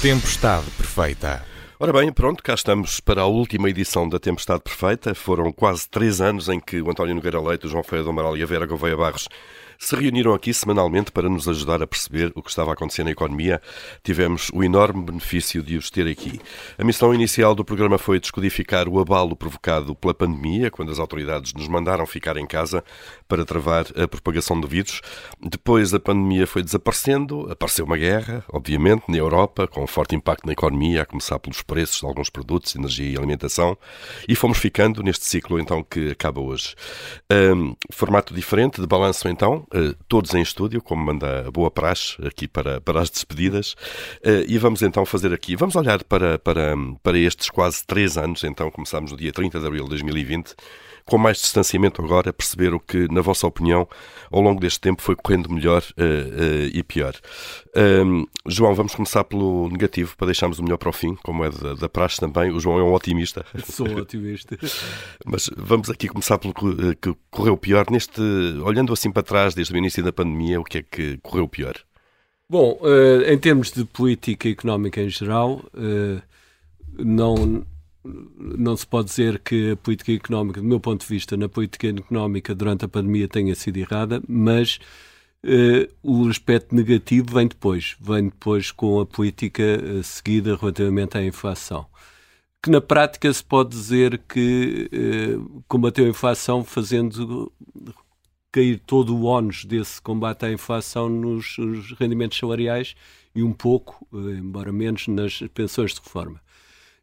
Tempestade Perfeita. Ora bem, pronto, cá estamos para a última edição da Tempestade Perfeita. Foram quase três anos em que o António Nogueira Leite, o João Feio do Amaral e a Vera Gouveia Barros se reuniram aqui semanalmente para nos ajudar a perceber o que estava a acontecer na economia. Tivemos o enorme benefício de os ter aqui. A missão inicial do programa foi descodificar o abalo provocado pela pandemia, quando as autoridades nos mandaram ficar em casa para travar a propagação do vírus. Depois a pandemia foi desaparecendo, apareceu uma guerra, obviamente, na Europa, com um forte impacto na economia, a começar pelos preços de alguns produtos, energia e alimentação, e fomos ficando neste ciclo então que acaba hoje. Um, formato diferente de balanço então, todos em estúdio, como manda a boa praxe aqui para, para as despedidas, uh, e vamos então fazer aqui, vamos olhar para, para, para estes quase três anos, então começámos no dia 30 de abril de 2020, com mais distanciamento agora, perceber o que, na vossa opinião, ao longo deste tempo foi correndo melhor uh, uh, e pior. Um, João, vamos começar pelo negativo, para deixarmos o melhor para o fim, como é da, da praxe também. O João é um otimista. Sou otimista. Mas vamos aqui começar pelo que, que correu pior. Neste, olhando assim para trás, desde o início da pandemia, o que é que correu pior? Bom, uh, em termos de política económica em geral, não não se pode dizer que a política económica, do meu ponto de vista, na política económica durante a pandemia tenha sido errada, mas uh, o aspecto negativo vem depois, vem depois com a política uh, seguida relativamente à inflação. Que na prática se pode dizer que uh, combateu a inflação fazendo cair todo o ónus desse combate à inflação nos, nos rendimentos salariais e um pouco, embora menos, nas pensões de reforma.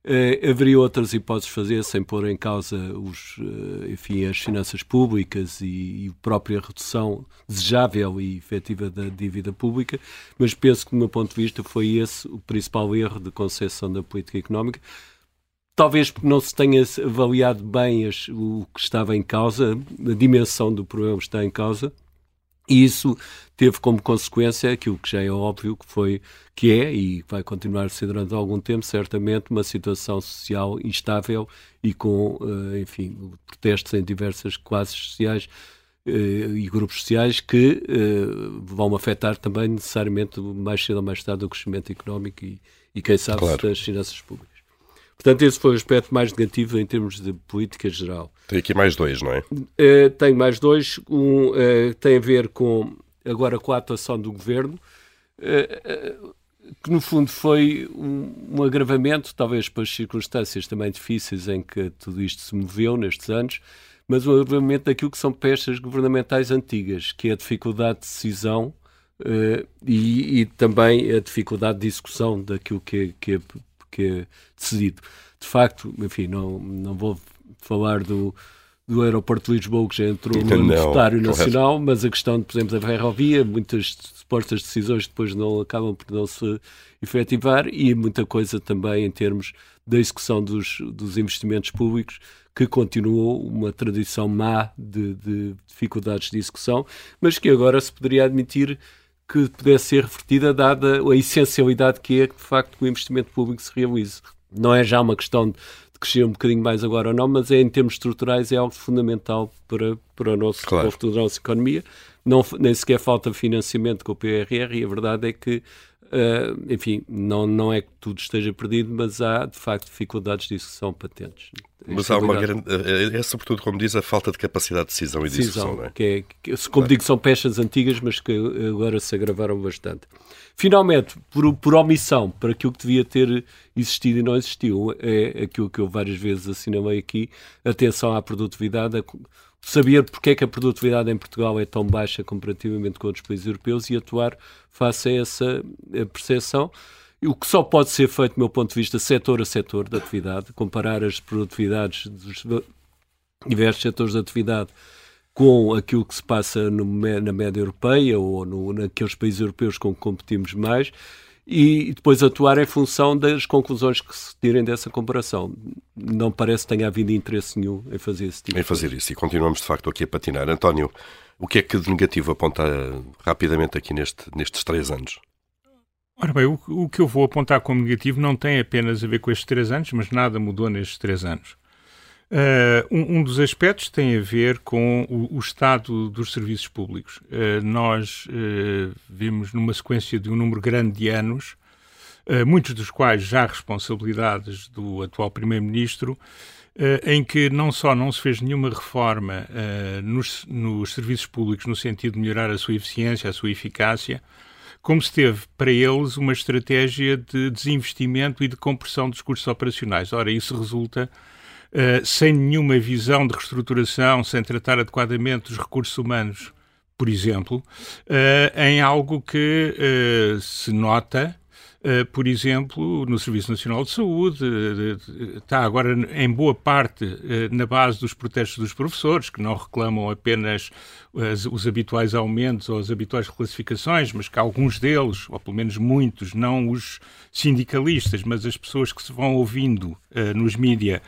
Uh, haveria outras hipóteses de fazer sem pôr em causa os, uh, enfim, as finanças públicas e, e, a própria redução desejável e efetiva da dívida pública, mas penso que, do meu ponto de vista, foi esse o principal erro de concepção da política económica. Talvez porque não se tenha avaliado bem as, o que estava em causa, a dimensão do problema que está em causa, e isso teve como consequência aquilo que já é óbvio que foi, que é e vai continuar a ser durante algum tempo, certamente, uma situação social instável e com, eh, enfim, protestos em diversas classes sociais eh, e grupos sociais que eh, vão afetar também necessariamente mais cedo ou mais tarde o crescimento económico e, e quem sabe, claro. das finanças públicas. Portanto, esse foi o aspecto mais negativo em termos de política geral. Tem aqui mais dois, não é? Uh, tenho mais dois. Um uh, tem a ver com, agora, com a atuação do governo, uh, que no fundo foi um, um, agravamento, talvez pelas circunstâncias também difíceis em que tudo isto se moveu nestes anos, mas um agravamento daquilo que são peças governamentais antigas, que é a dificuldade de decisão e, e, também a dificuldade de execução daquilo que é, que é que é decidido. De facto, enfim, não, não vou falar do, do aeroporto de Lisboa, que já entrou no Universitário Nacional, mas a questão, de, por exemplo, da ferrovia, muitas supostas decisões depois não acabam por não se efetivar e muita coisa também em termos da execução dos, dos investimentos públicos, que continuou uma tradição má de, de dificuldades de execução, mas que agora se poderia admitir que pudesse ser revertida, dada a essencialidade que é que, de facto, o investimento público se realize. Não é já uma questão de crescer um bocadinho mais agora ou não, mas é, em termos estruturais é algo fundamental para, para, o nosso, claro. para a nossa economia. Não, nem sequer falta financiamento com o PRR e a verdade é que Uh, enfim, não, não é que tudo esteja perdido, mas há de facto dificuldades disso que são patentes. Mas há uma grande. É, é, sobretudo, como diz, a falta de capacidade de decisão e de decisão, é? Que é, que, como digo, são peças antigas, mas que agora se agravaram bastante. Finalmente, por, por omissão, para aquilo que devia ter existido e não existiu, é aquilo que eu várias vezes assinalei aqui: atenção à produtividade, saber porque é que a produtividade em Portugal é tão baixa comparativamente com outros países europeus e atuar face a essa percepção. O que só pode ser feito, do meu ponto de vista, setor a setor da atividade, comparar as produtividades dos diversos setores de atividade com aquilo que se passa no, na média europeia ou no, naqueles países europeus com que competimos mais e depois atuar em função das conclusões que se tirem dessa comparação. Não parece que tenha havido interesse nenhum em fazer esse tipo Em fazer isso, e continuamos de facto aqui a patinar. António, o que é que de negativo aponta rapidamente aqui neste, nestes três anos? Ora bem, o, o, que eu vou apontar como negativo não tem apenas a ver com estes três anos, mas nada mudou nestes três anos. Uh, um, um, dos aspectos tem a ver com o, o estado dos serviços públicos. Uh, nós uh, vimos numa sequência de um número grande de anos muitos dos quais já responsabilidades do atual Primeiro-Ministro, em que não só não se fez nenhuma reforma nos, nos serviços públicos no sentido de melhorar a sua eficiência, a sua eficácia, como se teve para eles uma estratégia de desinvestimento e de compressão dos custos operacionais. Ora, isso resulta uh, sem nenhuma visão de reestruturação, sem tratar adequadamente os recursos humanos, por exemplo, uh, em algo que uh, se nota por exemplo, no Serviço Nacional de Saúde, uh, está agora em boa parte na base dos protestos dos professores, que não reclamam apenas as, os habituais aumentos ou as habituais reclassificações, mas que alguns deles, ou pelo menos muitos, não os sindicalistas, mas as pessoas que se vão ouvindo nos mídia,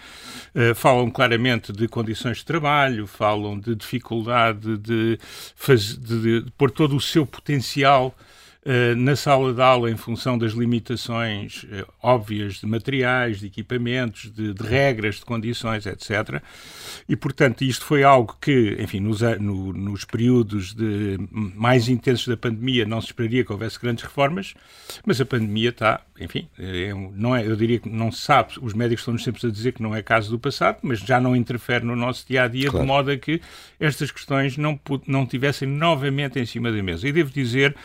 falam claramente de condições de trabalho, falam de dificuldade de, faz, de, de pôr todo o seu potencial eh, na sala de aula, em função das limitações uh, óbvias de materiais, de equipamentos, de, de, regras, de condições, etc. E, portanto, isto foi algo que, enfim, nos, no, nos períodos de, mais intensos da pandemia não se esperaria que houvesse grandes reformas, mas a pandemia está, enfim, é, não é, eu diria que não se sabe, os médicos estão-nos sempre a dizer que não é caso do passado, mas já não interfere no nosso dia-a-dia, -dia, claro. de modo a que estas questões não, não tivessem novamente em cima da mesa. E devo dizer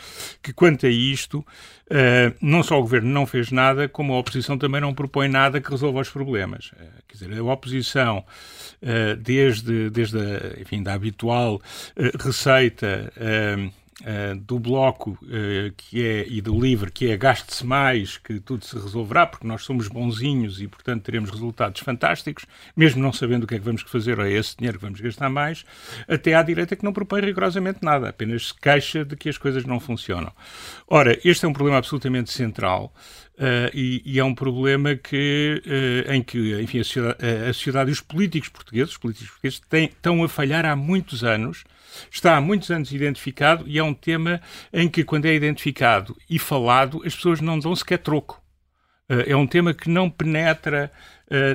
que quando quanto a isto, uh, não só o governo não fez nada, como a oposição também não propõe nada que resolva os problemas. Uh, quer dizer, a oposição, uh, desde, desde a, enfim, da habitual receita uh, do Bloco uh, que é, e do LIVRE, que é gaste-se mais, que tudo se resolverá, porque nós somos bonzinhos e, portanto, teremos resultados fantásticos, mesmo não sabendo o que é que vamos fazer ou é esse dinheiro que vamos gastar mais, até à direita que não propõe rigorosamente nada, apenas se queixa de que as coisas não funcionam. Ora, este é um problema absolutamente central. Uh, e, e, é um problema que, uh, em que enfim, a sociedade, a sociedade, e os políticos portugueses, os políticos portugueses têm, estão a falhar há muitos anos está há muitos anos identificado e é um tema em que, quando é identificado e falado, as pessoas não dão sequer troco. Eh, é um tema que não penetra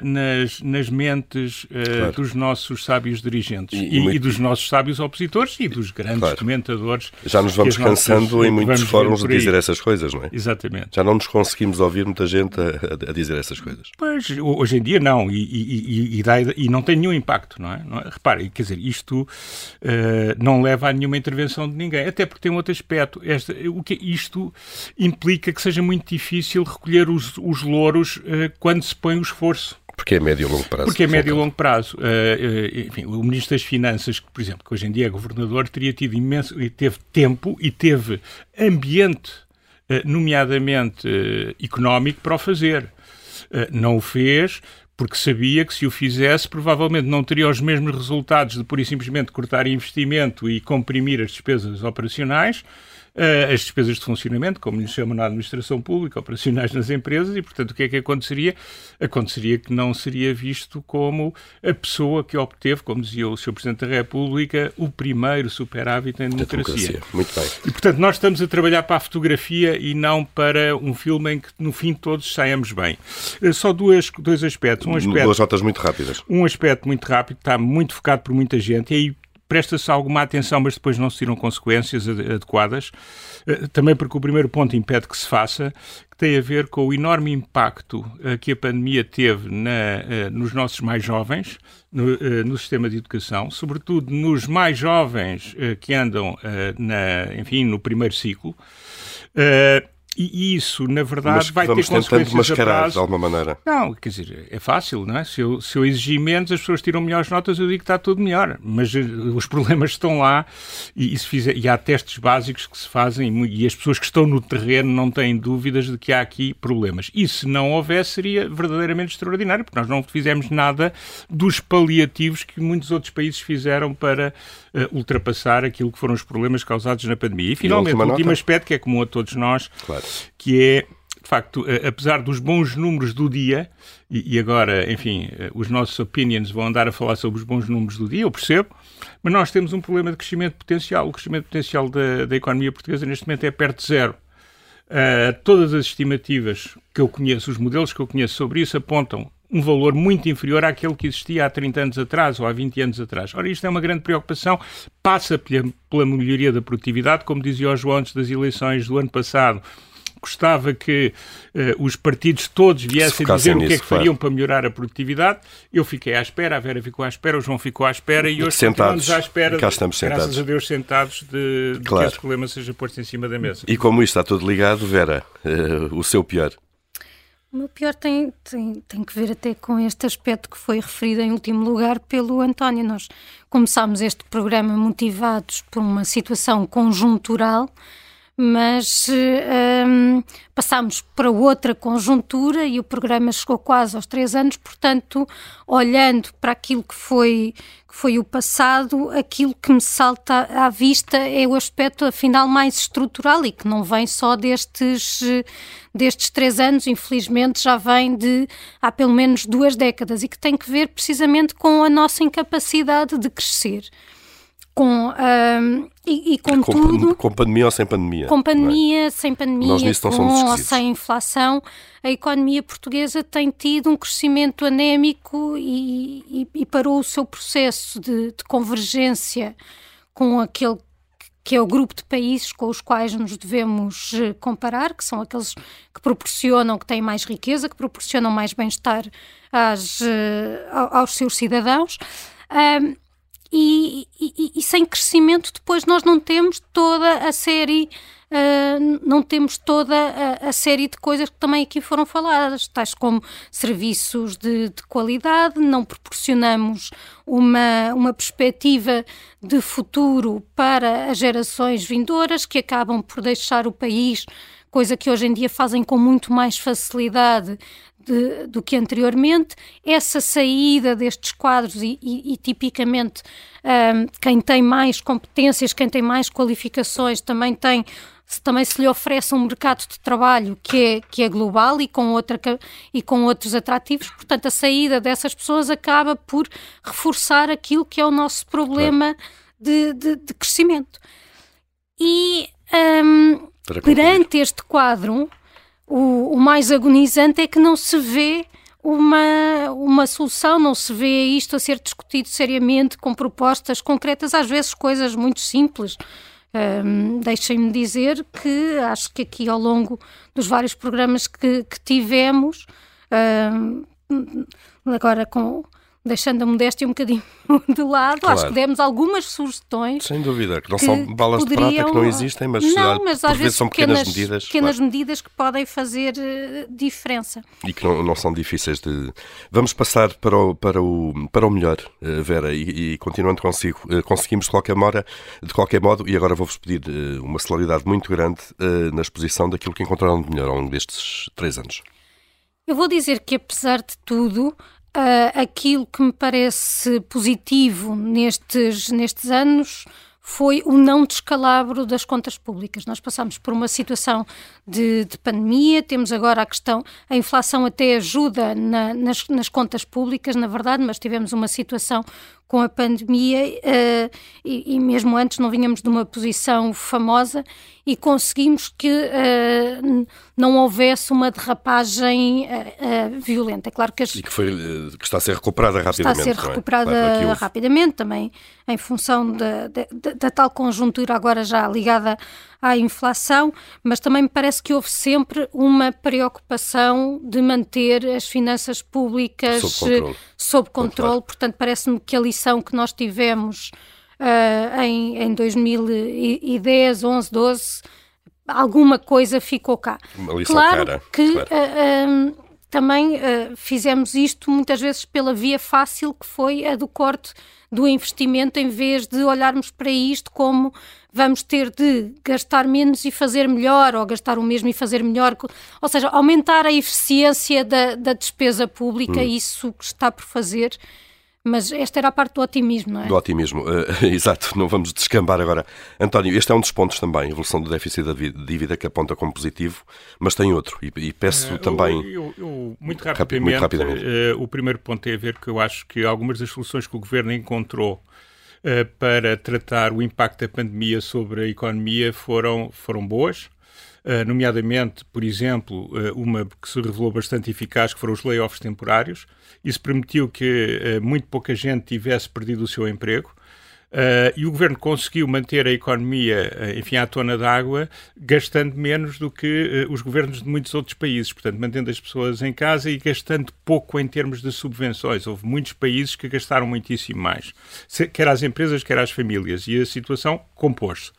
nas, nas mentes uh, claro. dos nossos sábios dirigentes e, e, e, dos nossos sábios opositores e dos grandes claro. comentadores. Já nos vamos cansando em muitos fóruns de dizer essas coisas, não é? Exatamente. Já não nos conseguimos ouvir muita gente a, a dizer essas coisas. Pois, hoje em dia não, e, e, dá, não tem nenhum impacto, não é? Não é? Repare, quer dizer, isto uh, não leva a nenhuma intervenção de ninguém, até porque tem um outro aspecto. Esta, o que isto implica que seja muito difícil recolher os, os louros uh, quando se põe o esforço porque é médio e longo prazo. Porque é médio e longo prazo. Uh, enfim, o Ministro das Finanças, que, por exemplo, que hoje em dia é governador, teria tido imenso, e teve tempo e teve ambiente, uh, nomeadamente económico, para o fazer. não o fez porque sabia que se o fizesse provavelmente não teria os mesmos resultados de pura e simplesmente cortar investimento e comprimir as despesas operacionais, as despesas de funcionamento, como lhe chamam na administração pública, operacionais nas empresas, e, portanto, o que é que aconteceria? Aconteceria que não seria visto como a pessoa que obteve, como dizia o Sr. Presidente da República, o primeiro superávit em democracia. democracia. Muito bem. E, portanto, nós estamos a trabalhar para a fotografia e não para um filme em que, no fim, todos saiamos bem. Uh, só duas, dois aspectos. Um aspecto, Duas notas muito rápidas. Um aspecto muito rápido, está muito focado por muita gente, e aí presta-se alguma atenção, mas depois não se tiram consequências adequadas. Eh, também porque o primeiro ponto impede que se faça, que tem a ver com o enorme impacto eh, que a pandemia teve na, eh, nos nossos mais jovens, no, no, sistema de educação, sobretudo nos mais jovens que andam, na, enfim, no primeiro ciclo. E isso, na verdade, Mas vai ter consequências mascarar, a prazo. de alguma maneira. Não, quer dizer, é fácil, não é? Se eu, se eu exigir menos, as pessoas tiram melhores notas, eu digo que está tudo melhor. Mas uh, os problemas estão lá e, e, fizer, e, há testes básicos que se fazem e as pessoas que estão no terreno não têm dúvidas de que há aqui problemas. E se não houvesse, seria verdadeiramente extraordinário, porque nós não fizemos nada dos paliativos que muitos outros países fizeram para ultrapassar aquilo que foram os problemas causados na pandemia. E, finalmente, o último aspecto, que é comum a todos nós, claro. que é de facto, apesar dos bons números do dia, e, agora, enfim, eh, os nossos opinions vão andar a falar sobre os bons números do dia, eu percebo, mas nós temos um problema de crescimento potencial. O crescimento potencial da, da economia portuguesa neste momento é perto de zero. Uh, todas as estimativas que eu conheço, os modelos que eu conheço sobre isso, apontam um valor muito inferior àquele que existia há 30 anos atrás ou há 20 anos atrás. Ora, isto é uma grande preocupação, passa pela, pela melhoria da produtividade, como dizia o João antes das eleições do ano passado, gostava que uh, os partidos todos viessem dizer o que é que fariam claro. para melhorar a produtividade. Eu fiquei à espera, a Vera ficou à espera, o João ficou à espera e, e hoje sentados, à espera, cá estamos sentados. graças a Deus, sentados de, de claro. que este problema seja posto em cima da mesa. E como isto está tudo ligado, Vera, uh, o seu pior? O meu pior tem, tem, tem que ver até com este aspecto que foi referido em último lugar pelo António. Nós começámos este programa motivados por uma situação conjuntural mas um, passámos para outra conjuntura e o programa chegou quase aos três anos, portanto, olhando para aquilo que foi, que foi o passado, aquilo que me salta à vista é o aspecto, afinal, mais estrutural e que não vem só destes, destes três anos, infelizmente já vem de há pelo menos duas décadas e que tem que ver precisamente com a nossa incapacidade de crescer com, e, e, com, com tudo. Com pandemia ou sem pandemia? Com é? pandemia, é? sem pandemia, Nós com ou sem inflação, a economia portuguesa tem tido um crescimento anémico e, e, e parou o seu processo de, de, convergência com aquele que é o grupo de países com os quais nos devemos eh, comparar, que são aqueles que proporcionam, que têm mais riqueza, que proporcionam mais bem-estar eh, aos seus cidadãos. Uh, e, e, e, sem crescimento depois nós não temos toda a série uh, não temos toda a, a, série de coisas que também aqui foram faladas, tais como serviços de, de qualidade, não proporcionamos uma, uma perspectiva de futuro para as gerações vindouras que acabam por deixar o país coisa que hoje em dia fazem com muito mais facilidade de, do que anteriormente. Essa saída destes quadros e, e, e tipicamente um, quem tem mais competências, quem tem mais qualificações também tem também se lhe oferece um mercado de trabalho que é, que é global e com, outra, e com outros atrativos, portanto, a saída dessas pessoas acaba por reforçar aquilo que é o nosso problema claro. de, de, de, crescimento. E um, perante este quadro, o, o mais agonizante é que não se vê uma, uma solução, não se vê isto a ser discutido seriamente com propostas concretas, às vezes coisas muito simples. Um, Deixem-me dizer que acho que aqui ao longo dos vários programas que, que tivemos, um, agora com deixando a modéstia um bocadinho de lado, claro. acho que demos algumas sugestões. Sem dúvida, que não que são balas poderiam... de prata que não existem, mas, não, mas às vezes são pequenas, pequenas medidas. Pequenas claro. medidas que podem fazer uh, diferença. E que não, não, são difíceis de. Vamos passar para o, para o, para o melhor, uh, Vera, e, e, continuando consigo. Uh, conseguimos de qualquer, modo, de qualquer modo, e agora vou-vos pedir uma celeridade muito grande na exposição daquilo que encontraram de melhor ao longo destes três anos. Eu vou dizer que, apesar de tudo, Uh, aquilo que me parece positivo nestes, nestes anos foi o não descalabro das contas públicas. Nós passamos por uma situação de, de pandemia, temos agora a questão, a inflação até ajuda na, nas, nas, contas públicas, na verdade, mas tivemos uma situação com a pandemia uh, e, e, mesmo antes não vinhamos de uma posição famosa e conseguimos que uh, não houvesse uma derrapagem uh, violenta. É claro que, as, e que, foi, que está a ser recuperada rapidamente. Está a ser recuperada é? claro, rapidamente, também em função da, da, da, tal conjuntura agora já ligada à inflação, mas também me parece que houve sempre uma preocupação de manter as finanças públicas sob controle. Sob controle. Portanto, parece-me que a lição que nós tivemos uh, em, em 2010, 11, 12, alguma coisa ficou cá. claro cara, que claro. Uh, uh, também fizemos isto muitas vezes pela via fácil que foi a do corte do investimento, em vez de olharmos para isto como vamos ter de gastar menos e fazer melhor, ou gastar o mesmo e fazer melhor. Ou seja, aumentar a eficiência da, da despesa pública, hum. isso que está por fazer mas esta era a parte do otimismo, não é? Do otimismo, uh, exato. Não vamos descambar agora. António, este é um dos pontos também, a evolução do déficit da dívida que aponta como positivo, mas tem outro. E, e peço uh, também. Eu, eu, muito rapidamente, muito rapidamente. Uh, o primeiro ponto tem a ver que eu acho que algumas das soluções que o governo encontrou para tratar o impacto da pandemia sobre a economia foram, foram boas. Uh, nomeadamente, por exemplo, uh, uma que se revelou bastante eficaz, que foram os layoffs temporários. Isso permitiu que uh, muito pouca gente tivesse perdido o seu emprego. Uh, e o governo conseguiu manter a economia, uh, enfim, à tona d'água, gastando menos do que uh, os governos de muitos outros países. Portanto, mantendo as pessoas em casa e gastando pouco em termos de subvenções. Houve muitos países que gastaram muitíssimo mais, quer às empresas, quer às famílias. E a situação compôs-se.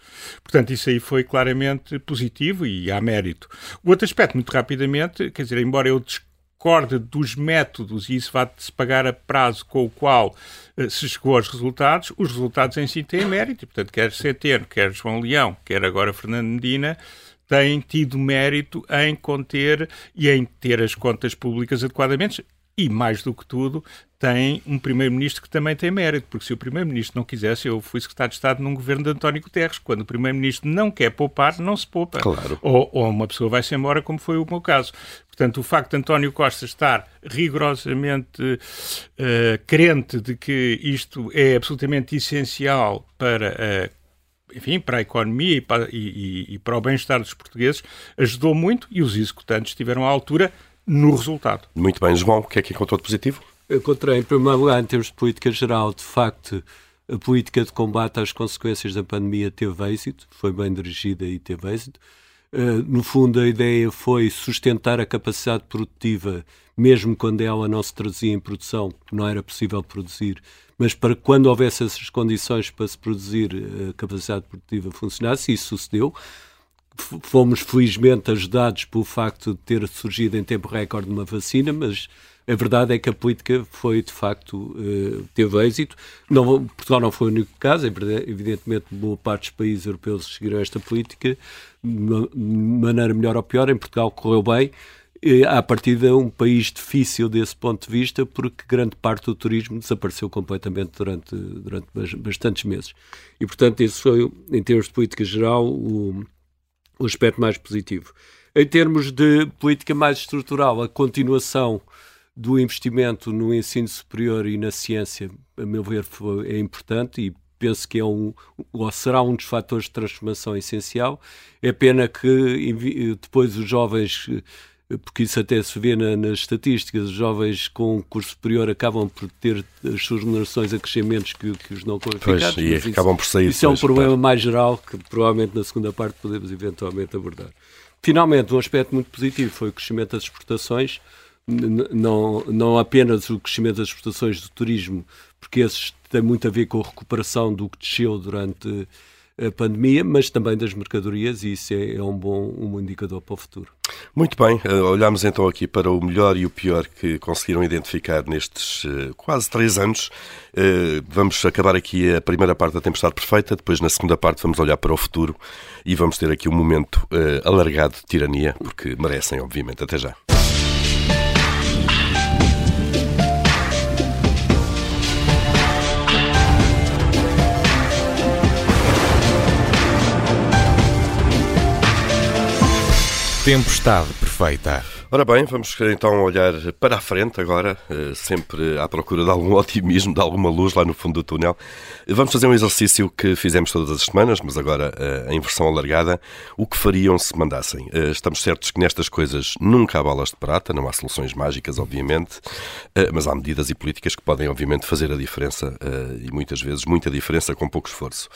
Portanto, isso aí foi claramente positivo e há mérito. O outro aspecto, muito rapidamente, quer dizer, embora eu discorde dos métodos, e isso vai-se pagar a prazo com o qual uh, se chegou aos resultados, os resultados em si têm mérito. E, portanto, quer Centeno, quer João Leão, quer agora Fernando Medina, têm tido mérito em conter e em ter as contas públicas adequadamente e, mais do que tudo, tem um primeiro-ministro que também tem mérito, porque se o primeiro-ministro não quisesse, eu fui secretário de Estado num governo de António Guterres, quando o primeiro-ministro não quer poupar, não se poupa. Claro. Ou, ou uma pessoa vai-se embora, como foi o meu caso. Portanto, o facto de António Costa estar rigorosamente uh, crente de que isto é absolutamente essencial para uh, enfim, para a economia e para, e, e, e para o bem-estar dos portugueses, ajudou muito e os executantes estiveram à altura no resultado. Muito bem, João, o que é que encontrou de positivo? Encontrei, em primeiro lugar, em termos de política geral, de facto, a política de combate às consequências da pandemia teve êxito, foi bem dirigida e teve êxito. Uh, no fundo, a ideia foi sustentar a capacidade produtiva, mesmo quando ela não se traduzia em produção, não era possível produzir, mas para quando houvesse essas condições para se produzir, a capacidade produtiva funcionasse, e isso sucedeu fomos felizmente ajudados pelo facto de ter surgido em tempo recorde uma vacina, mas a verdade é que a política foi, de facto, eh, teve êxito. Não, Portugal não foi o único caso, evidentemente, boa parte dos países europeus seguiram esta política de maneira melhor ou pior. Em Portugal correu bem. A partir de um país difícil desse ponto de vista, porque grande parte do turismo desapareceu completamente durante, durante bastantes meses. E, portanto, isso foi, em termos de política geral, o, o aspecto mais positivo. Em termos de política mais estrutural, a continuação do investimento no ensino superior e na ciência, a meu ver, é importante e penso que é um, ou será um dos fatores de transformação essencial. É pena que depois os jovens, porque isso até se vê na, nas estatísticas, os jovens com curso superior acabam por ter as suas remunerações a crescimentos que, que os não qualificados. Pois, e isso, acabam por sair. Isso é um problema mais geral que provavelmente na segunda parte podemos eventualmente abordar. Finalmente, um aspecto muito positivo foi o crescimento das exportações não, não apenas o crescimento das exportações do turismo, porque esses têm muito a ver com a recuperação do que desceu durante pandemia, mas também das mercadorias, e isso é, é um bom um indicador para o futuro. Muito bem, eh, olhamos então aqui para o melhor e o pior que conseguiram identificar nestes uh, quase três anos. Uh, vamos acabar aqui a primeira parte da Tempestade Perfeita, depois na segunda parte vamos olhar para o futuro e vamos ter aqui um momento alargado de tirania, porque merecem, obviamente. Até já. Tempestade perfeita. Ora bem, vamos então olhar para a frente agora, eh, sempre à procura de algum otimismo, de alguma luz lá no fundo do túnel. Vamos fazer um exercício que fizemos todas as semanas, mas agora eh, em versão alargada. O que fariam se mandassem? Eh, estamos certos que nestas coisas nunca há balas de prata, não há soluções mágicas, obviamente, mas há medidas e políticas que podem, obviamente, fazer a diferença e muitas vezes muita diferença com pouco esforço.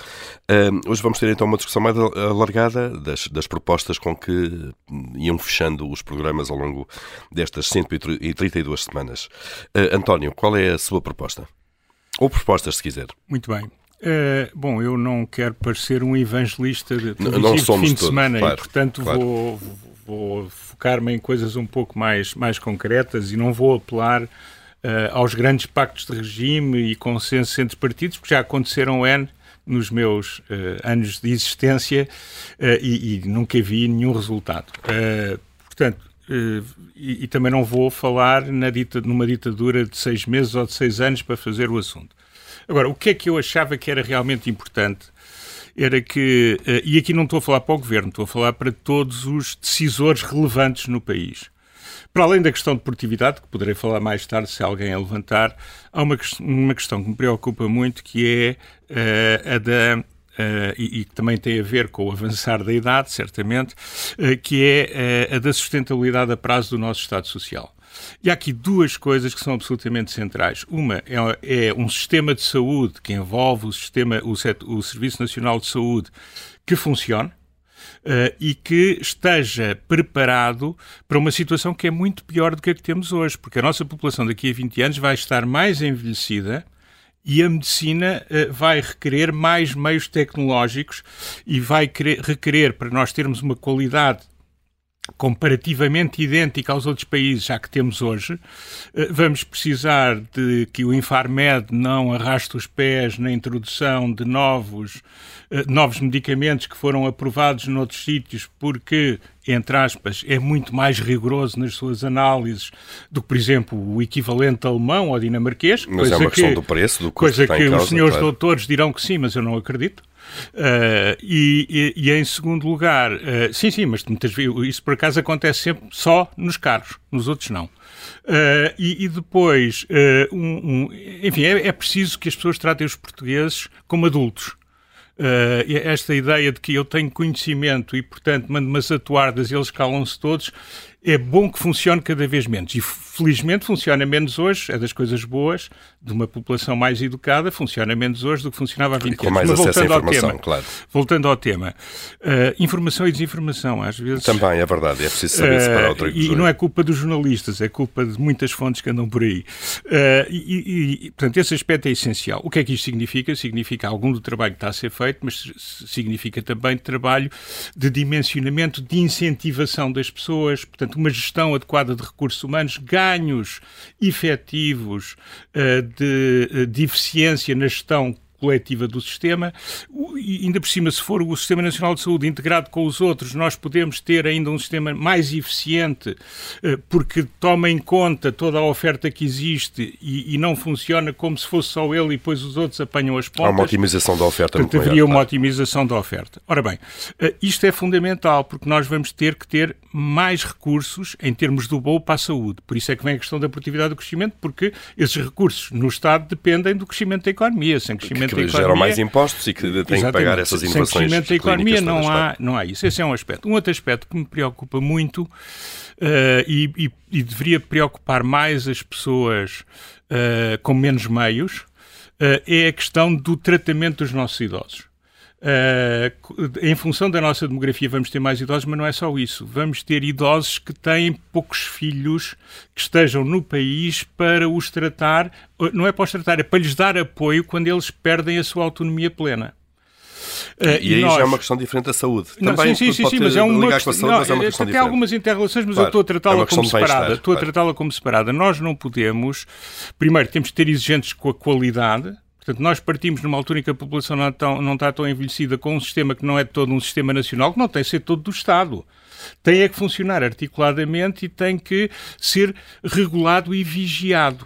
Hoje vamos ter então uma discussão mais alargada das, das propostas com que iam fechando os programas ao longo destas 132 semanas. Uh, António, qual é a sua proposta? Ou propostas, se quiser. Muito bem. Uh, bom, eu não quero parecer um evangelista de, não, não de fim de semana claro, e, portanto, claro. vou, vou focar-me em coisas um pouco mais, mais concretas e não vou apelar uh, aos grandes pactos de regime e consensos entre partidos, porque já aconteceram N nos meus uh, anos de existência e, e, nunca vi nenhum resultado. portanto, e, e, também não vou falar na dita, numa ditadura de seis meses ou de seis anos para fazer o assunto. Agora, o que é que eu achava que era realmente importante era que, uh, e aqui não estou a falar para o governo, estou a falar para todos os decisores relevantes no país. Para além da questão de produtividade, que poderei falar mais tarde se alguém a levantar, há uma, uma questão que me preocupa muito que é uh, a da Uh, e, que também tem a ver com o avançar da idade, certamente, uh, que é uh, a da sustentabilidade a prazo do nosso Estado Social. E há aqui duas coisas que são absolutamente centrais. Uma é, é um sistema de saúde que envolve o, sistema, o, o Serviço Nacional de Saúde que funcione, Uh, e que esteja preparado para uma situação que é muito pior do que a que temos hoje, porque a nossa população daqui a 20 anos vai estar mais envelhecida e a medicina uh, vai requerer mais meios tecnológicos e vai querer, requerer, para nós termos uma qualidade comparativamente idêntica aos outros países já que temos hoje, eh, vamos precisar de que o Infarmed não arraste os pés na introdução de novos, eh, novos medicamentos que foram aprovados noutros sítios porque, entre aspas, é muito mais rigoroso nas suas análises do que, por exemplo, o equivalente alemão ou dinamarquês. Mas é uma questão que, do preço, do custo Coisa que, que os senhores claro. doutores dirão que sim, mas eu não acredito. Uh, e, e, e, em segundo lugar, uh, sim, sim, mas muitas vezes isso por acaso acontece sempre só nos carros, nos outros não. Uh, e, e, depois, um, um, enfim, é, é, preciso que as pessoas tratem os portugueses como adultos. esta ideia de que eu tenho conhecimento e, portanto, mando-me atuardas e eles calam-se todos, é bom que funcione cada vez menos. E felizmente funciona menos hoje, é das coisas boas de uma população mais educada, funciona menos hoje do que funcionava há 20 com anos. Mais Mas voltando ao tema, claro. voltando ao tema, uh, informação e desinformação, às vezes. Também é verdade, é preciso saber separar o trigo E não é culpa dos jornalistas, é culpa de muitas fontes que andam por aí. Uh, e, e, portanto, esse aspecto é essencial. O que é que isto significa? Significa algum do trabalho que está a ser feito, mas significa também trabalho de dimensionamento, de incentivação das pessoas, portanto, uma gestão adequada de recursos humanos, ganhos efetivos uh, de, uh, de eficiência na gestão coletiva do sistema. E ainda por cima, se for o Sistema Nacional de Saúde integrado com os outros, nós podemos ter ainda um sistema mais eficiente, eh, porque toma em conta toda a oferta que existe e, e não funciona como se fosse só ele e depois os outros apanham as pontas. Há uma otimização da oferta. Portanto, haveria uma otimização da oferta. Ora bem, eh, isto é fundamental, porque nós vamos ter que ter mais recursos em termos do bolo para a saúde. Por isso é que vem a questão da produtividade do crescimento, porque esses recursos no Estado dependem do crescimento da economia. Sem crescimento que geram mais impostos e que têm que pagar essas inovações. Sem crescimento da economia não há, não há isso. Esse é um aspecto. Um outro aspecto que me preocupa muito uh, e, e, e, deveria preocupar mais as pessoas uh, com menos meios uh, é a questão do tratamento dos nossos idosos. Uh, em função da nossa demografia, vamos ter mais idosos, mas não é só isso. Vamos ter idosos que têm poucos filhos que estejam no país para os tratar, não é para os tratar, é para lhes dar apoio quando eles perdem a sua autonomia plena. Uh, e, e aí nós... já é uma questão diferente da saúde. Não, Também sim, sim, sim, mas é uma questão. Saúde, não, mas é uma questão tem algumas interrelações, mas claro, eu estou a tratá-la é como separada. Estou claro. a tratá-la como separada. Nós não podemos. Primeiro, temos que ter exigentes com a qualidade Portanto, nós partimos numa altura em que a população não, tão, não está tão envelhecida com um sistema que não é todo um sistema nacional, que não tem que ser todo do Estado. Tem é que funcionar articuladamente e tem que ser regulado e vigiado.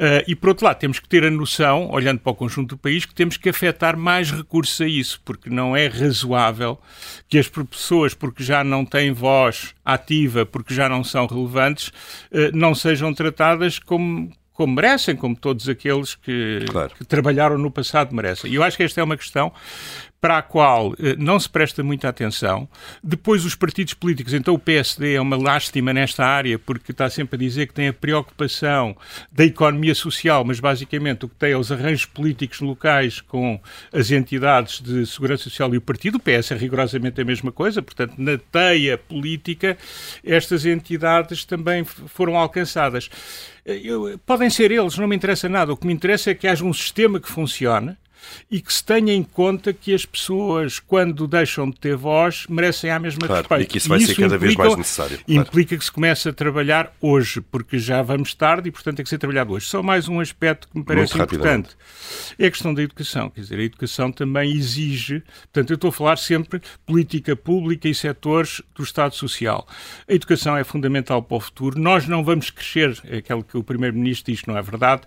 Uh, e por outro lado, temos que ter a noção, olhando para o conjunto do país, que temos que afetar mais recursos a isso, porque não é razoável que as pessoas, porque já não têm voz ativa, porque já não são relevantes, uh, não sejam tratadas como, como merecem, como todos aqueles que, claro. que trabalharam no passado merecem. E eu acho que esta é uma questão para a qual eh, não se presta muita atenção. Depois, os partidos políticos, então o PSD é uma lástima nesta área, porque está sempre a dizer que tem a preocupação da economia social, mas basicamente o que tem é os arranjos políticos locais com as entidades de segurança social e o partido. O PS é rigorosamente a mesma coisa, portanto, na teia política, estas entidades também foram alcançadas. Eh, eu, podem ser eles, não me interessa nada. O que me interessa é que haja um sistema que funcione e que se tenha em conta que as pessoas, quando deixam de ter voz, merecem a mesma claro, respeito. E que isso vai e ser cada vez mais necessário. Claro. Implica que se comece a trabalhar hoje, porque já vamos tarde e, portanto, tem que ser trabalhado hoje. Só mais um aspecto que me parece importante. É a questão da educação. Quer dizer, a educação também exige, portanto, eu estou a falar sempre política pública e setores do Estado Social. A educação é fundamental para o futuro. Nós não vamos crescer, é aquilo que o Primeiro-Ministro diz, não é verdade.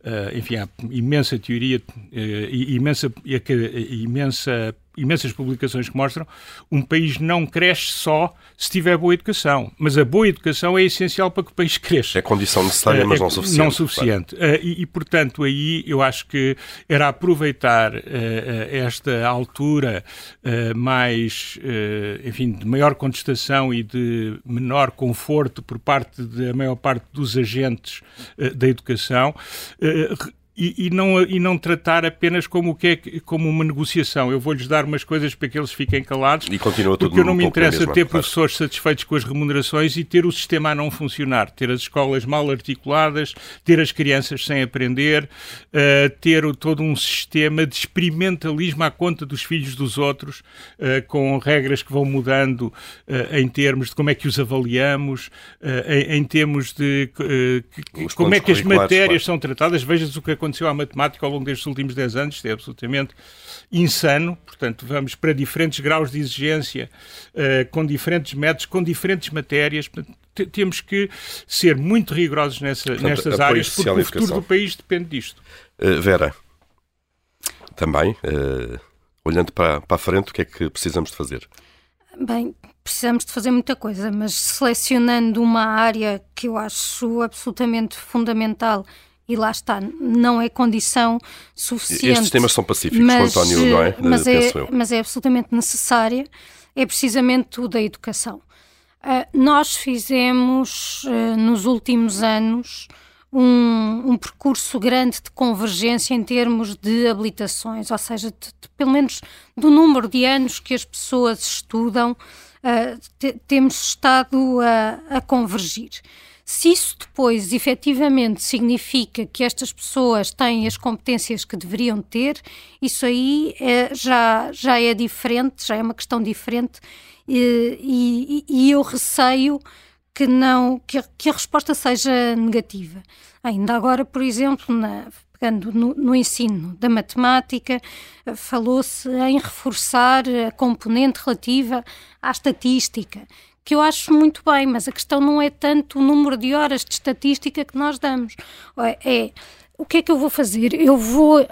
Uh, enfim, há imensa teoria uh, imensa, imensa imensas publicações que mostram um país não cresce só se tiver boa educação, mas a boa educação é essencial para que o país cresça. É condição necessária, mas não suficiente. Não suficiente. Claro. E, e, portanto, aí eu acho que era aproveitar esta altura mais, enfim, de maior contestação e de menor conforto por parte da maior parte dos agentes da educação e, e, não, e não tratar apenas como, o que é, como uma negociação. Eu vou-lhes dar umas coisas para que eles fiquem calados. E continua tudo Porque eu não me interessa mesma, ter professores satisfeitos com as remunerações e ter o sistema a não funcionar, ter as escolas mal articuladas, ter as crianças sem aprender, uh, ter todo um sistema de experimentalismo à conta dos filhos dos outros, uh, com regras que vão mudando uh, em termos de como é que os avaliamos, em, em, termos de como é que as matérias claro. são tratadas. Vejas o que aconteceu aconteceu à matemática ao longo destes últimos 10 anos, isto é absolutamente insano. Portanto, vamos para diferentes graus de exigência, uh, com diferentes métodos, com diferentes matérias. Portanto, temos que ser muito rigorosos nessa, Portanto, nestas áreas, porque o futuro do país depende disto. Uh, Vera, também, uh, olhando para, para a frente, o que é que precisamos de fazer? Bem, precisamos de fazer muita coisa, mas selecionando uma área que eu acho absolutamente fundamental e lá está, não é condição suficiente. Estes temas são pacíficos, mas, António, não é? Mas é, mas é absolutamente necessária, é precisamente o da educação. Uh, nós fizemos uh, nos últimos anos um, um, percurso grande de convergência em termos de habilitações, ou seja, de, de, pelo menos do número de anos que as pessoas estudam, uh, te, temos estado a, a convergir. Se isso depois efetivamente significa que estas pessoas têm as competências que deveriam ter, isso aí é, já, já é diferente, já é uma questão diferente e, e, e eu receio que não que a, que a, resposta seja negativa. Ainda agora, por exemplo, na, pegando no, no, ensino da matemática, falou-se em reforçar a componente relativa à estatística, que eu acho muito bem, mas a questão não é tanto o número de horas de estatística que nós damos. É o que é que eu vou fazer? Eu vou uh,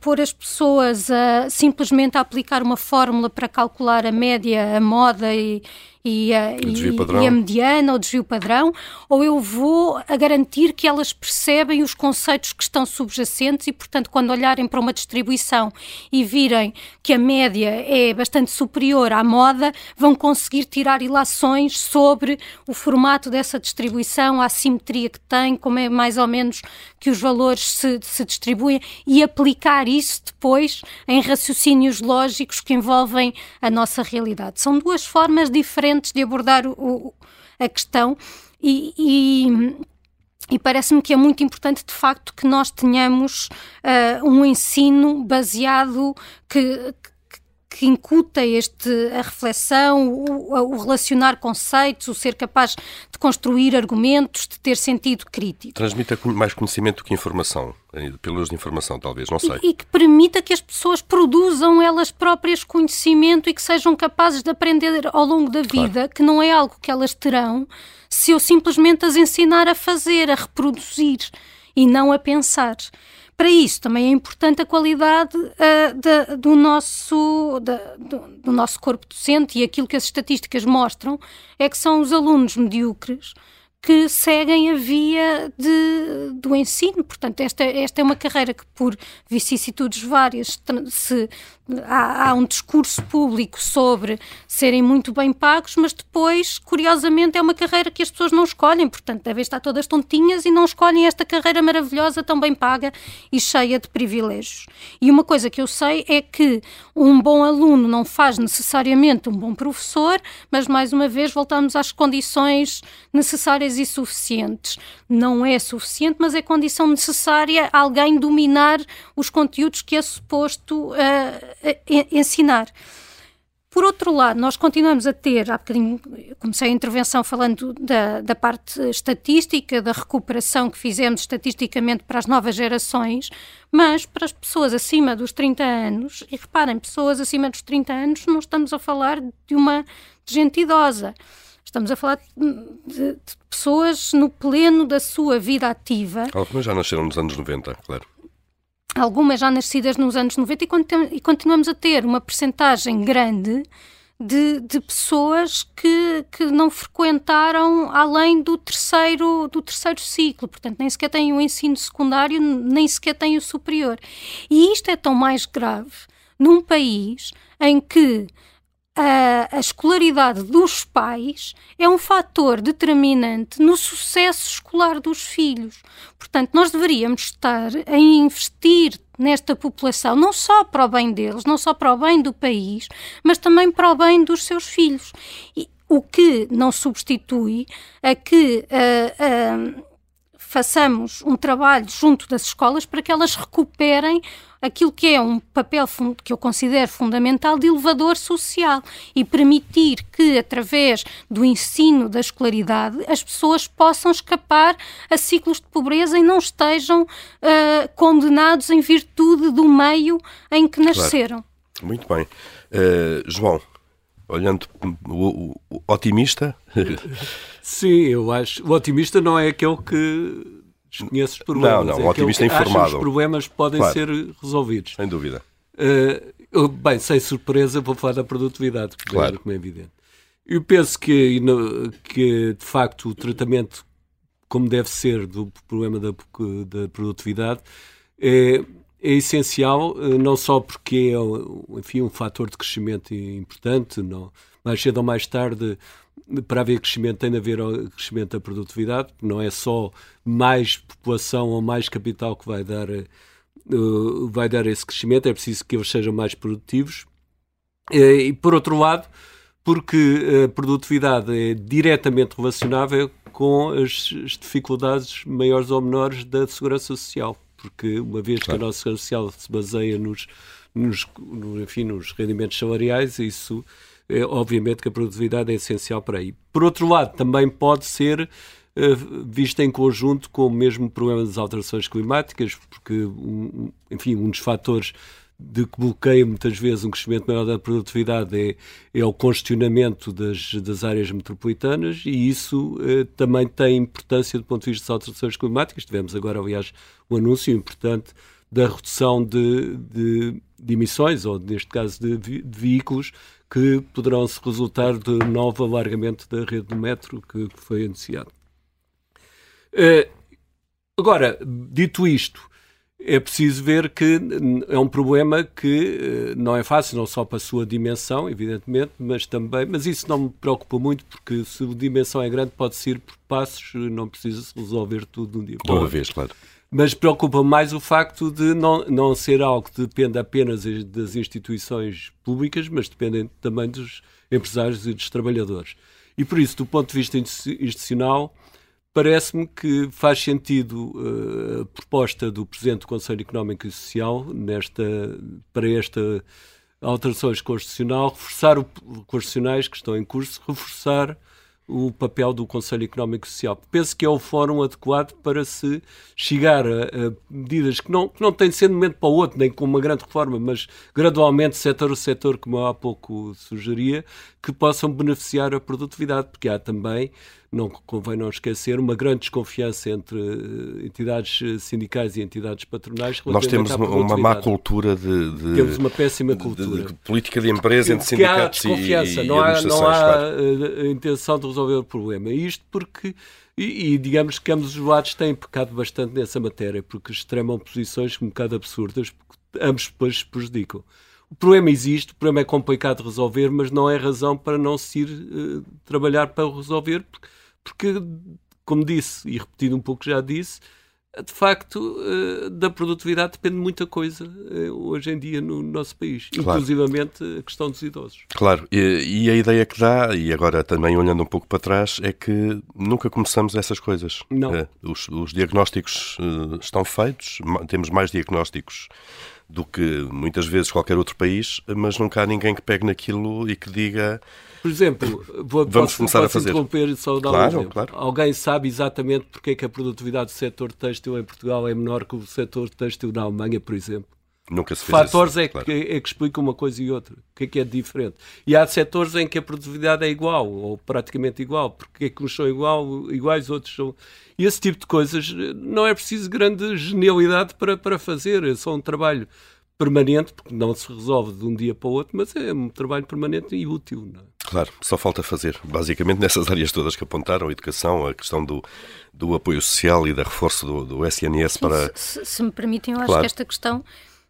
pôr as pessoas a simplesmente a aplicar uma fórmula para calcular a média, a moda e, e a, e, e a mediana, o desvio padrão, ou eu vou a garantir que elas percebem os conceitos que estão subjacentes e, portanto, quando olharem para uma distribuição e virem que a média é bastante superior à moda, vão conseguir tirar ilações sobre o formato dessa distribuição, a assimetria que tem, como é mais ou menos que os valores se, se distribuem e aplicar isso depois em raciocínios lógicos que envolvem a nossa realidade. São duas formas diferentes antes de abordar o, a questão. E, e e parece-me que é muito importante, de facto, que nós tenhamos uh, um ensino baseado que, que incuta este, a reflexão, o, o, relacionar conceitos, o ser capaz de construir argumentos, de ter sentido crítico. Transmita mais conhecimento do que informação, eh, pelos de informação, talvez, não sei. E, e, que permita que as pessoas produzam elas próprias conhecimento e que sejam capazes de aprender ao longo da vida, claro. que não é algo que elas terão se eu simplesmente as ensinar a fazer, a reproduzir e não a pensar para isso também é importante a qualidade uh, do, nosso, do, do, nosso corpo docente e aquilo que as estatísticas mostram é que são os alunos medíocres que seguem a via de, do ensino. Portanto, esta, esta é uma carreira que, por vicissitudes várias, se, há, há, um discurso público sobre serem muito bem pagos, mas depois, curiosamente, é uma carreira que as pessoas não escolhem. Portanto, devem estar todas tontinhas e não escolhem esta carreira maravilhosa, tão bem paga e cheia de privilégios. E uma coisa que eu sei é que um bom aluno não faz necessariamente um bom professor, mas, mais uma vez, voltamos às condições necessárias e suficientes. Não é suficiente, mas é condição necessária alguém dominar os conteúdos que é suposto uh, ensinar. Por outro lado, nós continuamos a ter, há bocadinho comecei a intervenção falando da, da, parte estatística, da recuperação que fizemos estatisticamente para as novas gerações, mas para as pessoas acima dos 30 anos, e reparem, pessoas acima dos 30 anos, não estamos a falar de uma gente idosa. Estamos a falar de, de, pessoas no pleno da sua vida ativa. Algumas já nasceram nos anos 90, claro. Algumas já nascidas nos anos 90 e, continuamos a ter uma percentagem grande de, de, pessoas que, que não frequentaram além do terceiro, do terceiro ciclo, portanto, nem sequer têm o ensino secundário, nem sequer têm o superior. E isto é tão mais grave num país em que a, a, escolaridade dos pais é um fator determinante no sucesso escolar dos filhos. Portanto, nós deveríamos estar a investir nesta população, não só para o bem deles, não só para o bem do país, mas também para o bem dos seus filhos. E, o que não substitui a que uh, uh, façamos um trabalho junto das escolas para que elas recuperem aquilo que é um papel que eu considero fundamental de elevador social e permitir que, através do ensino da escolaridade, as pessoas possam escapar a ciclos de pobreza e não estejam uh, condenados em virtude do meio em que nasceram. Claro. Muito bem. Uh, João, olhando o, o, o otimista. Sim, eu acho. O otimista não é aquele que desconhece os problemas. Não, não, é o otimista informado. os problemas podem claro. ser resolvidos. Sem dúvida. Uh, bem, sem surpresa, vou falar da produtividade, claro. como é evidente. Eu penso que, que, de facto, o tratamento, como deve ser, do problema da, da produtividade é, é essencial, eh, não só porque é enfim, um fator de crescimento importante, não, mais cedo ou mais tarde, para haver crescimento, tem de haver crescimento da produtividade, não é só mais população ou mais capital que vai dar, uh, vai dar esse crescimento, é preciso que eles sejam mais produtivos. E, por outro lado, porque a produtividade é diretamente relacionável com as, as dificuldades maiores ou menores da segurança social porque uma vez claro. que a nossa segurança social se baseia nos, nos, no, enfim, nos rendimentos salariais, isso é, obviamente que a produtividade é essencial para aí. Por outro lado, também pode ser uh, vista em conjunto com o mesmo problema das alterações climáticas, porque, enfim, um dos fatores de que bloqueia muitas vezes um crescimento maior da produtividade é, é o congestionamento das, das áreas metropolitanas e isso eh, também tem importância do ponto de vista das alterações climáticas. Tivemos agora, aliás, um anúncio importante da redução de, de, de, emissões, ou neste caso de, de veículos, que poderão se resultar de novo alargamento da rede do metro que, que foi anunciado. Eh, agora, dito isto, é preciso ver que é um problema que eh, não é fácil, não só para a sua dimensão, evidentemente, mas também, mas isso não me preocupa muito, porque se a dimensão é grande, pode-se ir por passos, não precisa se resolver tudo de um dia para o outro. vez, claro. Mas preocupa mais o facto de não, não ser algo que dependa apenas das instituições públicas, mas depende também dos empresários e dos trabalhadores. E por isso, do ponto de vista institucional, Parece-me que faz sentido uh, a proposta do Presidente do Conselho Económico e Social nesta, para esta alterações constitucional, reforçar os constitucionais que estão em curso, reforçar o papel do Conselho Económico e Social. Penso que é o fórum adequado para se chegar a, a medidas que não, que não têm de ser de um momento para o outro, nem com uma grande reforma, mas gradualmente, setor a setor, como eu há pouco sugeria, que possam beneficiar a produtividade, porque há também não convém não esquecer, uma grande desconfiança entre eh, entidades eh, sindicais e entidades patronais. Nós temos uma, uma má cultura de, de, Temos uma péssima cultura. De, de política de empresa entre sindicatos há desconfiança, e, e não há, não há claro. Eh, a intenção de resolver o problema. Isto porque e, e, digamos que ambos os lados têm pecado bastante nessa matéria, porque extremam posições um bocado absurdas, porque ambos depois se prejudicam. O problema existe, o problema é complicado de resolver, mas não é razão para não se ir uh, trabalhar para o resolver, porque porque, como disse, e repetindo um pouco já disse, de facto, eh, da produtividade depende muita coisa eh, hoje em dia no nosso país, claro. inclusivamente a questão dos idosos. Claro, e, e, a ideia que dá, e agora também olhando um pouco para trás, é que nunca começamos essas coisas. Não. Eh, os, os diagnósticos estão feitos, temos mais diagnósticos do que muitas vezes qualquer outro país, mas nunca há ninguém que pegue naquilo e que diga por exemplo, vou, Vamos posso, começar posso a fazer. interromper só dar claro, um exemplo. Claro. Alguém sabe exatamente porque é que a produtividade do setor têxtil em Portugal é menor que o setor têxtil na Alemanha, por exemplo? Nunca se fez Fatores isso, é, claro. que, é que explicam uma coisa e outra. O que é que é diferente? E há setores em que a produtividade é igual, ou praticamente igual. Porque é que uns são igual, iguais, outros são. E esse tipo de coisas não é preciso grande genialidade para, para fazer. É só um trabalho permanente, porque não se resolve de um dia para o outro, mas é um trabalho permanente e útil. Não é? Claro, só falta fazer. Basicamente nessas áreas todas que apontaram, a educação, a questão do, do apoio social e da reforço do, do SNS Sim, para. Se, se, me permitem, eu acho claro. que esta questão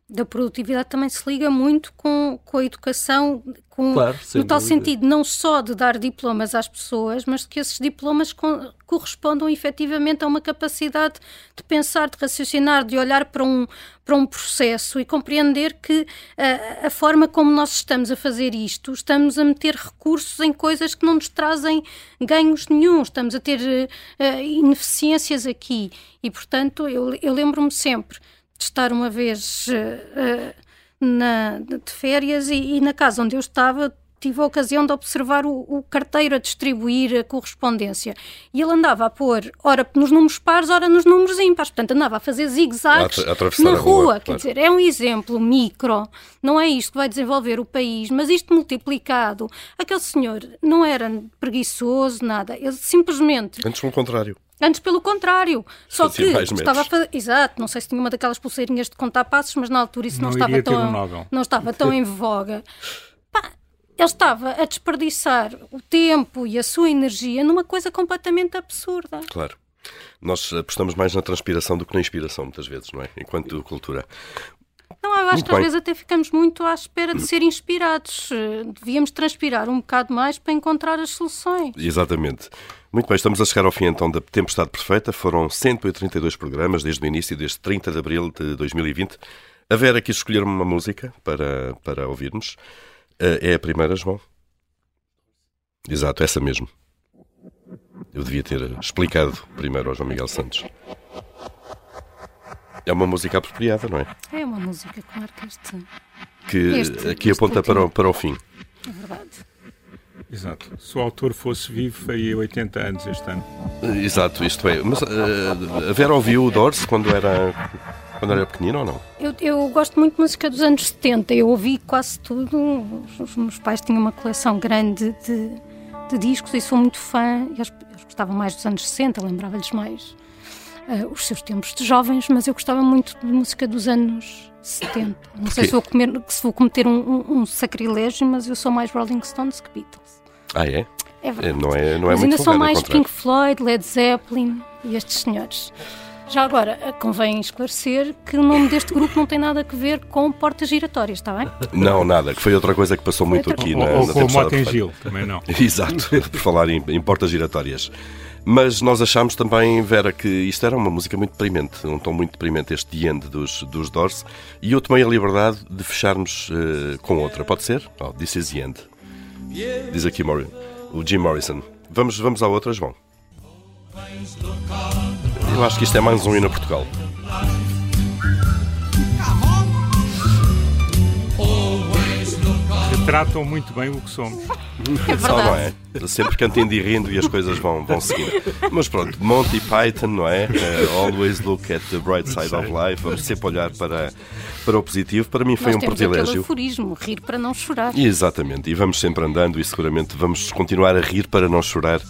da produtividade também se liga muito com, com a educação, com, claro, no tal dúvida. sentido, não só de dar diplomas às pessoas, mas que esses diplomas co correspondam efetivamente a uma capacidade de pensar, de raciocinar, de olhar para um, para um processo e compreender que uh, a forma como nós estamos a fazer isto, estamos a meter recursos em coisas que não nos trazem ganhos nenhum, estamos a ter uh, ineficiências aqui. E, portanto, eu, eu lembro-me sempre de estar uma vez uh, na, de férias e, e, na casa onde eu estava tive a ocasião de observar o, o, carteiro a distribuir a correspondência. E ele andava a pôr ora nos números pares, ora nos números ímpares, portanto andava a fazer zigue-zagues na rua, rua. quer claro. dizer, é um exemplo micro, não é isto que vai desenvolver o país, mas isto multiplicado, aquele senhor não era preguiçoso, nada, ele simplesmente... Antes pelo contrário. Antes, pelo contrário. Só que estava a fazer. Exato, não sei se tinha uma daquelas pulseirinhas de contar passos, mas na altura isso não, não estava tão. Não estava tão em voga. Pá, ele estava a desperdiçar o tempo e a sua energia numa coisa completamente absurda. Claro. Nós apostamos mais na transpiração do que na inspiração, muitas vezes, não é? Enquanto cultura. Não, eu acho muito que bem. às vezes até ficamos muito à espera de ser inspirados. Devíamos transpirar um bocado mais para encontrar as soluções. Exatamente. Muito bem, estamos a chegar ao fim então da Tempestade Perfeita. Foram 132 programas desde o início, desde 30 de abril de 2020. A Vera quis escolher uma música para, para ouvirmos. Eh, é a primeira, João? Exato, essa mesmo. Eu devia ter explicado primeiro ao João Miguel Santos. É uma música apropriada, não é? É uma música, claro que este. Que este, aqui este aponta para o, para o fim. É verdade. Exato. Se o autor fosse vivo, faria 80 anos este ano. Exato, isto é. Mas uh, a Vera ouviu o Doors quando era, quando era pequenino ou não? Eu, eu gosto muito de música dos anos 70. Eu ouvi quase tudo. Os, meus pais tinham uma coleção grande de, de discos e sou muito fã. Eles, eles gostavam mais dos anos 60, lembrava-lhes mais uh, os seus tempos de jovens, mas eu gostava muito de música dos anos 70. Não sei se vou, comer, se vou cometer um, um, um, sacrilégio, mas eu sou mais Rolling Stones que Beatles. Ah, é? É verdade. Não é, não é Mas ainda são mais Pink Floyd, Led Zeppelin e estes senhores. Já agora, convém esclarecer que o nome deste grupo não tem nada a ver com portas giratórias, está bem? Não, nada, que foi outra coisa que passou muito aqui ou, na, ou na com o Moto em Gil, também não. Exato, por falar em, em portas giratórias. Mas nós achámos também, Vera, que isto era uma música muito deprimente, um tom muito deprimente, este The End dos, dos Doors, e eu tomei a liberdade de fecharmos uh, com outra. Pode ser? Oh, This is the End. Diz aqui o Jim Morrison. Vamos, vamos à outra, João. Eu acho que isto é mais um hino a Portugal. Retratam muito bem o que somos. É Só não é? Sempre cantando e rindo e as coisas vão, vão seguindo. Mas pronto, Monty Python, não é? Uh, always look at the bright side of life. Vamos sempre olhar para, para o positivo. Para mim foi Nós um temos privilégio. aforismo, rir para não chorar. Exatamente. E vamos sempre andando e seguramente vamos continuar a rir para não chorar.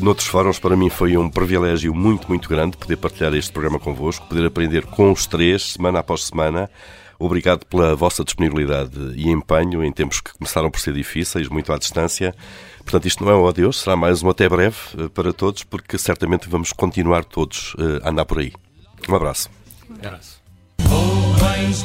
Noutros fóruns, para mim foi um privilégio muito, muito grande poder partilhar este programa convosco, poder aprender com os três, semana após semana. Obrigado pela vossa disponibilidade e empenho em tempos que começaram por ser difíceis, muito à distância. Portanto, isto não é um adeus, será mais um até breve eh, para todos, porque certamente vamos continuar todos eh, a andar por aí. Um abraço. Um abraço. is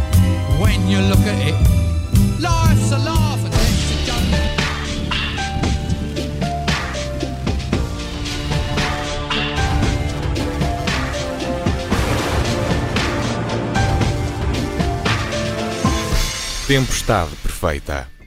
when you look at it. Life's a laugh and. Tempestade perfeita.